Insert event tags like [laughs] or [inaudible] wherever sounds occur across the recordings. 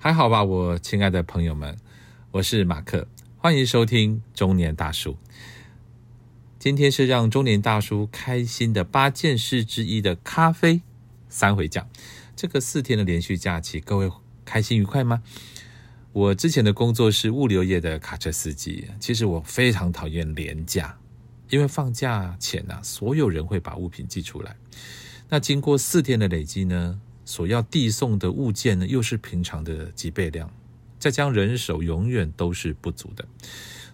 还好吧，我亲爱的朋友们，我是马克，欢迎收听中年大叔。今天是让中年大叔开心的八件事之一的咖啡三回讲。这个四天的连续假期，各位开心愉快吗？我之前的工作是物流业的卡车司机，其实我非常讨厌廉价，因为放假前呢，所有人会把物品寄出来，那经过四天的累积呢？所要递送的物件呢，又是平常的几倍量，再加上人手永远都是不足的，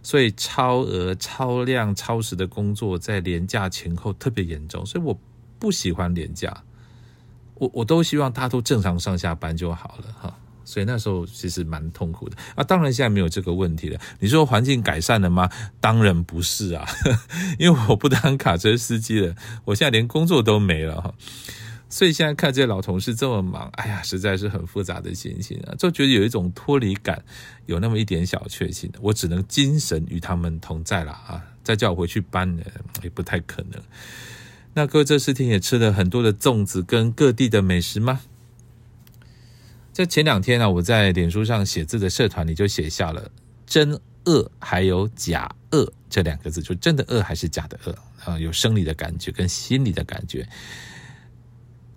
所以超额、超量、超时的工作在廉价前后特别严重，所以我不喜欢廉价，我我都希望大家都正常上下班就好了哈。所以那时候其实蛮痛苦的啊。当然现在没有这个问题了。你说环境改善了吗？当然不是啊，[laughs] 因为我不当卡车司机了，我现在连工作都没了哈。所以现在看这些老同事这么忙，哎呀，实在是很复杂的心情啊，就觉得有一种脱离感，有那么一点小确幸。我只能精神与他们同在了啊，再叫我回去搬呢，也不太可能。那各位这四天也吃了很多的粽子跟各地的美食吗？在前两天呢，我在脸书上写字的社团里就写下了“真饿”还有“假饿”这两个字，就真的饿还是假的饿啊？有生理的感觉跟心理的感觉。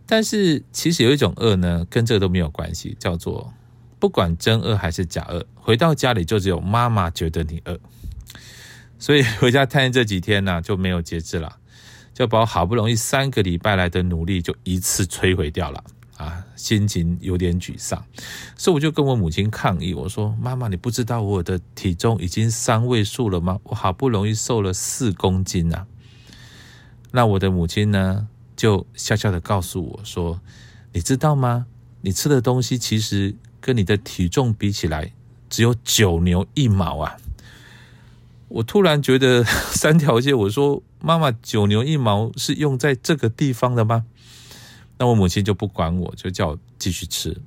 但是其实有一种饿呢，跟这个都没有关系，叫做不管真饿还是假饿，回到家里就只有妈妈觉得你饿，所以 [laughs] 回家探这几天呢就没有节制了，就把我好不容易三个礼拜来的努力就一次摧毁掉了啊，心情有点沮丧，所以我就跟我母亲抗议，我说妈妈，你不知道我的体重已经三位数了吗？我好不容易瘦了四公斤啊，那我的母亲呢？就笑笑的告诉我说：“你知道吗？你吃的东西其实跟你的体重比起来，只有九牛一毛啊！”我突然觉得 [laughs] 三条街，我说：“妈妈，九牛一毛是用在这个地方的吗？”那我母亲就不管我，就叫我继续吃。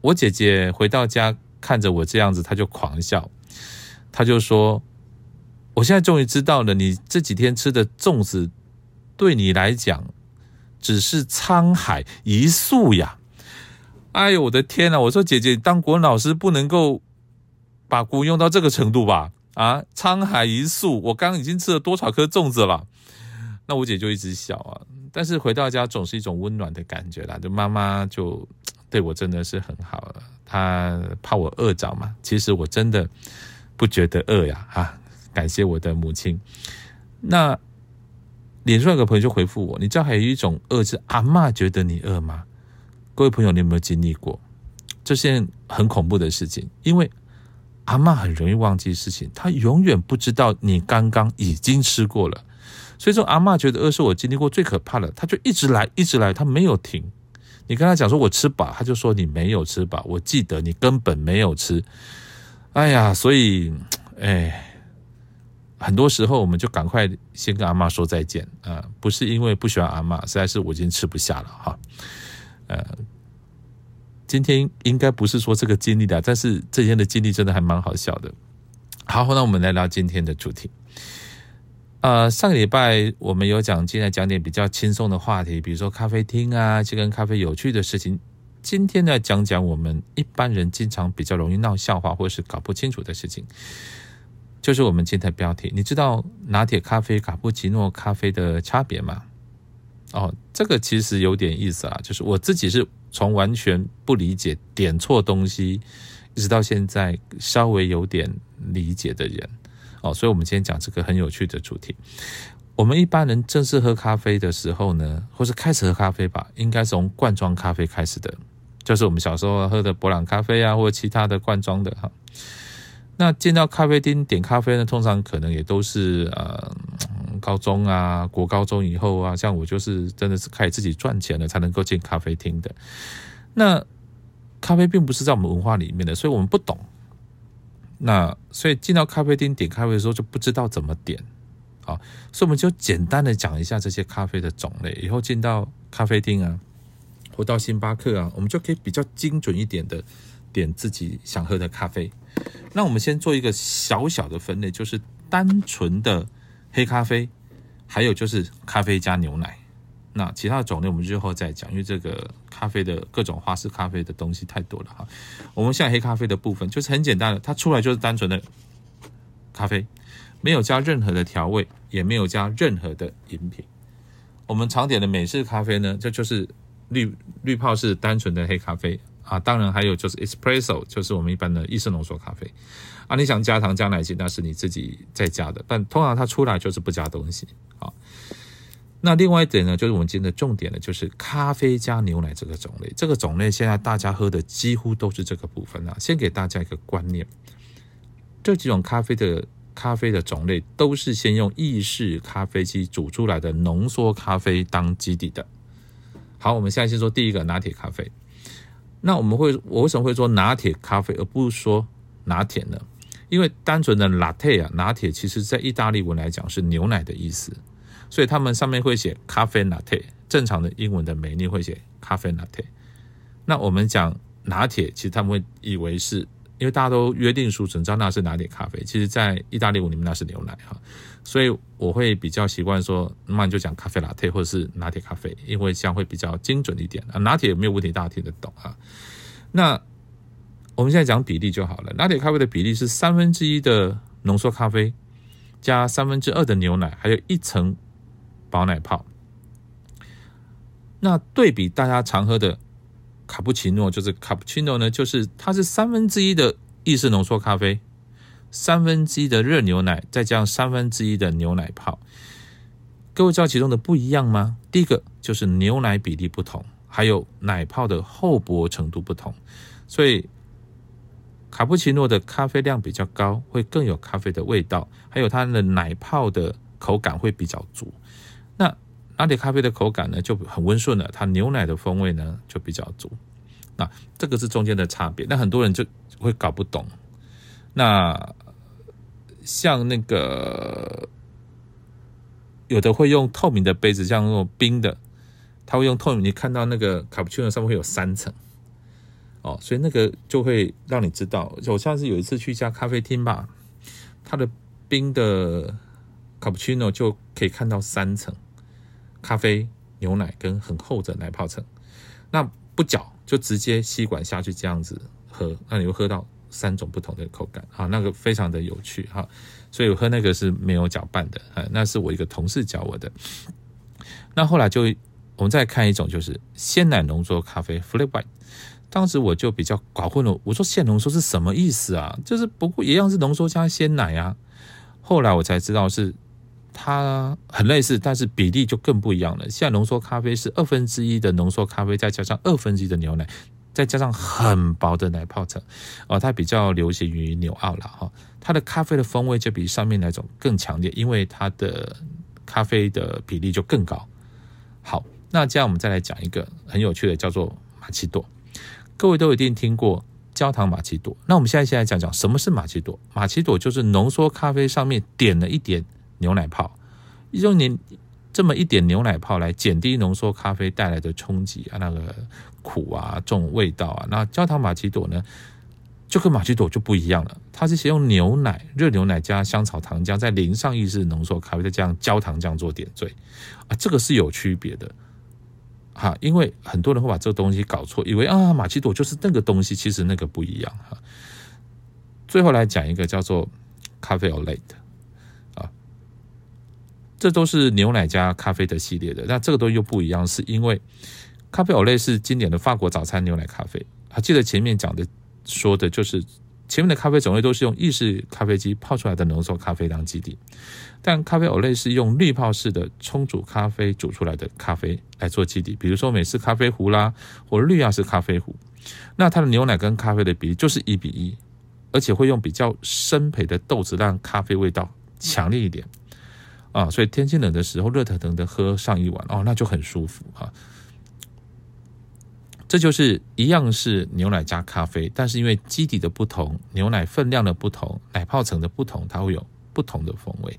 我姐姐回到家看着我这样子，她就狂笑，她就说：“我现在终于知道了，你这几天吃的粽子。”对你来讲，只是沧海一粟呀！哎呦，我的天呐！我说姐姐，当国文老师不能够把古用到这个程度吧？啊，沧海一粟，我刚已经吃了多少颗粽子了？那我姐就一直笑啊。但是回到家总是一种温暖的感觉啦，就妈妈就对我真的是很好了，她怕我饿着嘛。其实我真的不觉得饿呀！啊，感谢我的母亲。那。脸书有个朋友就回复我：“你知道还有一种饿是阿妈觉得你饿吗？”各位朋友，你有没有经历过这件很恐怖的事情？因为阿妈很容易忘记事情，她永远不知道你刚刚已经吃过了。所以说，阿妈觉得饿是我经历过最可怕的，她就一直来，一直来，她没有停。你跟她讲说我吃饱，她就说你没有吃饱。我记得你根本没有吃。哎呀，所以，哎。很多时候，我们就赶快先跟阿妈说再见啊！不是因为不喜欢阿妈，实在是我已经吃不下了哈。呃，今天应该不是说这个经历的，但是这天的经历真的还蛮好笑的。好，那我们来聊今天的主题。呃，上个礼拜我们有讲，今天讲点比较轻松的话题，比如说咖啡厅啊，这跟咖啡有趣的事情。今天呢，讲讲我们一般人经常比较容易闹笑话，或是搞不清楚的事情。就是我们今天的标题，你知道拿铁咖啡、卡布奇诺咖啡的差别吗？哦，这个其实有点意思啊。就是我自己是从完全不理解、点错东西，一直到现在稍微有点理解的人哦。所以，我们今天讲这个很有趣的主题。我们一般人正式喝咖啡的时候呢，或是开始喝咖啡吧，应该从罐装咖啡开始的，就是我们小时候喝的博朗咖啡啊，或其他的罐装的哈。那进到咖啡厅点咖啡呢，通常可能也都是呃高中啊、国高中以后啊，像我就是真的是开始自己赚钱了才能够进咖啡厅的。那咖啡并不是在我们文化里面的，所以我们不懂。那所以进到咖啡厅点咖啡的时候就不知道怎么点啊，所以我们就简单的讲一下这些咖啡的种类。以后进到咖啡厅啊，或到星巴克啊，我们就可以比较精准一点的点自己想喝的咖啡。那我们先做一个小小的分类，就是单纯的黑咖啡，还有就是咖啡加牛奶。那其他的种类我们日后再讲，因为这个咖啡的各种花式咖啡的东西太多了哈。我们现在黑咖啡的部分就是很简单的，它出来就是单纯的咖啡，没有加任何的调味，也没有加任何的饮品。我们常点的美式咖啡呢，这就是滤滤泡式单纯的黑咖啡啊。当然还有就是 espresso，就是我们一般的意式浓缩咖啡啊。你想加糖加奶精，那是你自己在加的，但通常它出来就是不加东西啊。那另外一点呢，就是我们今天的重点呢，就是咖啡加牛奶这个种类。这个种类现在大家喝的几乎都是这个部分啊。先给大家一个观念，这几种咖啡的咖啡的种类都是先用意式咖啡机煮出来的浓缩咖啡当基底的。好，我们现在先说第一个拿铁咖啡。那我们会，我为什么会说拿铁咖啡而不是说拿铁呢？因为单纯的 latte 啊，拿铁其实在意大利文来讲是牛奶的意思。所以他们上面会写咖啡拿铁，正常的英文的美丽会写咖啡拿铁。那我们讲拿铁，其实他们会以为是因为大家都约定俗成，知道那是拿铁咖啡。其实，在意大利文里面那是牛奶哈。所以我会比较习惯说，那你就讲咖啡拿铁或者是拿铁咖啡，因为这样会比较精准一点啊。拿铁没有问题，大家听得懂啊。那我们现在讲比例就好了。拿铁咖啡的比例是三分之一的浓缩咖啡加三分之二的牛奶，还有一层。薄奶泡，那对比大家常喝的卡布奇诺，就是卡布奇诺呢，就是它是三分之一的意式浓缩咖啡，三分之一的热牛奶，再加上三分之一的牛奶泡。各位知道其中的不一样吗？第一个就是牛奶比例不同，还有奶泡的厚薄程度不同，所以卡布奇诺的咖啡量比较高，会更有咖啡的味道，还有它的奶泡的口感会比较足。那拿铁咖啡的口感呢就很温顺了，它牛奶的风味呢就比较足。那这个是中间的差别。那很多人就会搞不懂。那像那个有的会用透明的杯子，像那种冰的，他会用透明。你看到那个卡布奇诺上面会有三层哦，所以那个就会让你知道。我上次有一次去一家咖啡厅吧，它的冰的卡布奇诺就可以看到三层。咖啡、牛奶跟很厚的奶泡层，那不搅就直接吸管下去这样子喝，那你会喝到三种不同的口感啊，那个非常的有趣哈。所以我喝那个是没有搅拌的啊，那是我一个同事教我的。那后来就我们再看一种就是鲜奶浓缩咖啡 （flat white），当时我就比较搞混了，我说鲜浓缩是什么意思啊？就是不过一样是浓缩加鲜奶啊。后来我才知道是。它很类似，但是比例就更不一样了。现浓缩咖啡是二分之一的浓缩咖啡，再加上二分之一的牛奶，再加上很薄的奶泡层，哦，它比较流行于纽澳了哈。它的咖啡的风味就比上面那种更强烈，因为它的咖啡的比例就更高。好，那这样我们再来讲一个很有趣的，叫做玛奇朵。各位都一定听过焦糖玛奇朵。那我们现在先来讲讲什么是玛奇朵。玛奇朵就是浓缩咖啡上面点了一点。牛奶泡，用你这么一点牛奶泡来减低浓缩咖啡带来的冲击啊，那个苦啊，这种味道啊，那焦糖玛奇朵呢，就跟玛奇朵就不一样了。它是先用牛奶、热牛奶加香草糖浆，再淋上意式浓缩咖啡，再加上焦糖浆做点缀啊，这个是有区别的哈。因为很多人会把这个东西搞错，以为啊玛奇朵就是那个东西，其实那个不一样哈。最后来讲一个叫做咖啡 o l a t e 这都是牛奶加咖啡的系列的，那这个东西又不一样，是因为咖啡欧蕾是经典的法国早餐牛奶咖啡。还记得前面讲的说的就是前面的咖啡种类都是用意式咖啡机泡出来的浓缩咖啡当基底，但咖啡欧蕾是用滤泡式的冲煮咖啡煮出来的咖啡来做基底，比如说美式咖啡壶啦，或绿亚式咖啡壶。那它的牛奶跟咖啡的比例就是一比一，而且会用比较深焙的豆子让咖啡味道强烈一点。啊，所以天气冷的时候，热腾腾的喝上一碗哦，那就很舒服啊。这就是一样是牛奶加咖啡，但是因为基底的不同，牛奶分量的不同，奶泡层的不同，它会有不同的风味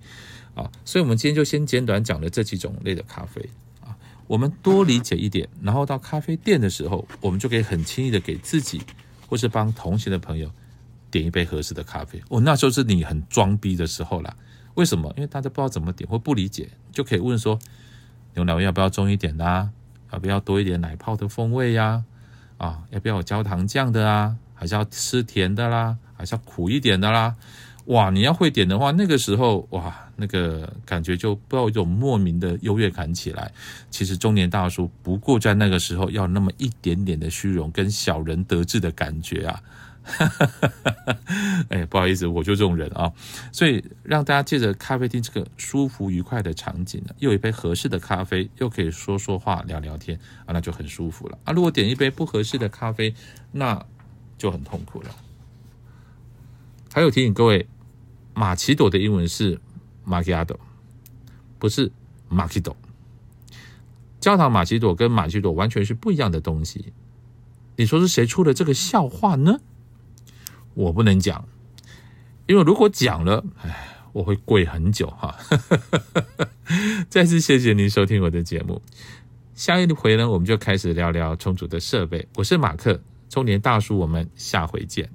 啊。所以，我们今天就先简短讲了这几种类的咖啡啊。我们多理解一点，然后到咖啡店的时候，我们就可以很轻易的给自己或是帮同行的朋友点一杯合适的咖啡。哦，那时候是你很装逼的时候啦。为什么？因为大家不知道怎么点或不理解，就可以问说：牛奶味要不要重一点的？要不要多一点奶泡的风味呀？啊，要不要有焦糖酱的啊？还是要吃甜的啦？还是要苦一点的啦？哇，你要会点的话，那个时候哇，那个感觉就不要有莫名的优越感起来。其实中年大叔不过在那个时候要那么一点点的虚荣跟小人得志的感觉啊。哈哈哈哎，不好意思，我就这种人啊。所以让大家借着咖啡厅这个舒服愉快的场景呢，又有一杯合适的咖啡，又可以说说话聊聊天啊，那就很舒服了啊。如果点一杯不合适的咖啡，那就很痛苦了。还有提醒各位。马奇朵的英文是 m a c h i a t o 不是 macchiato。焦糖玛奇朵跟玛奇朵完全是不一样的东西。你说是谁出的这个笑话呢？我不能讲，因为如果讲了，哎，我会跪很久哈。[laughs] 再次谢谢您收听我的节目。下一回呢，我们就开始聊聊充足的设备。我是马克，中年大叔，我们下回见。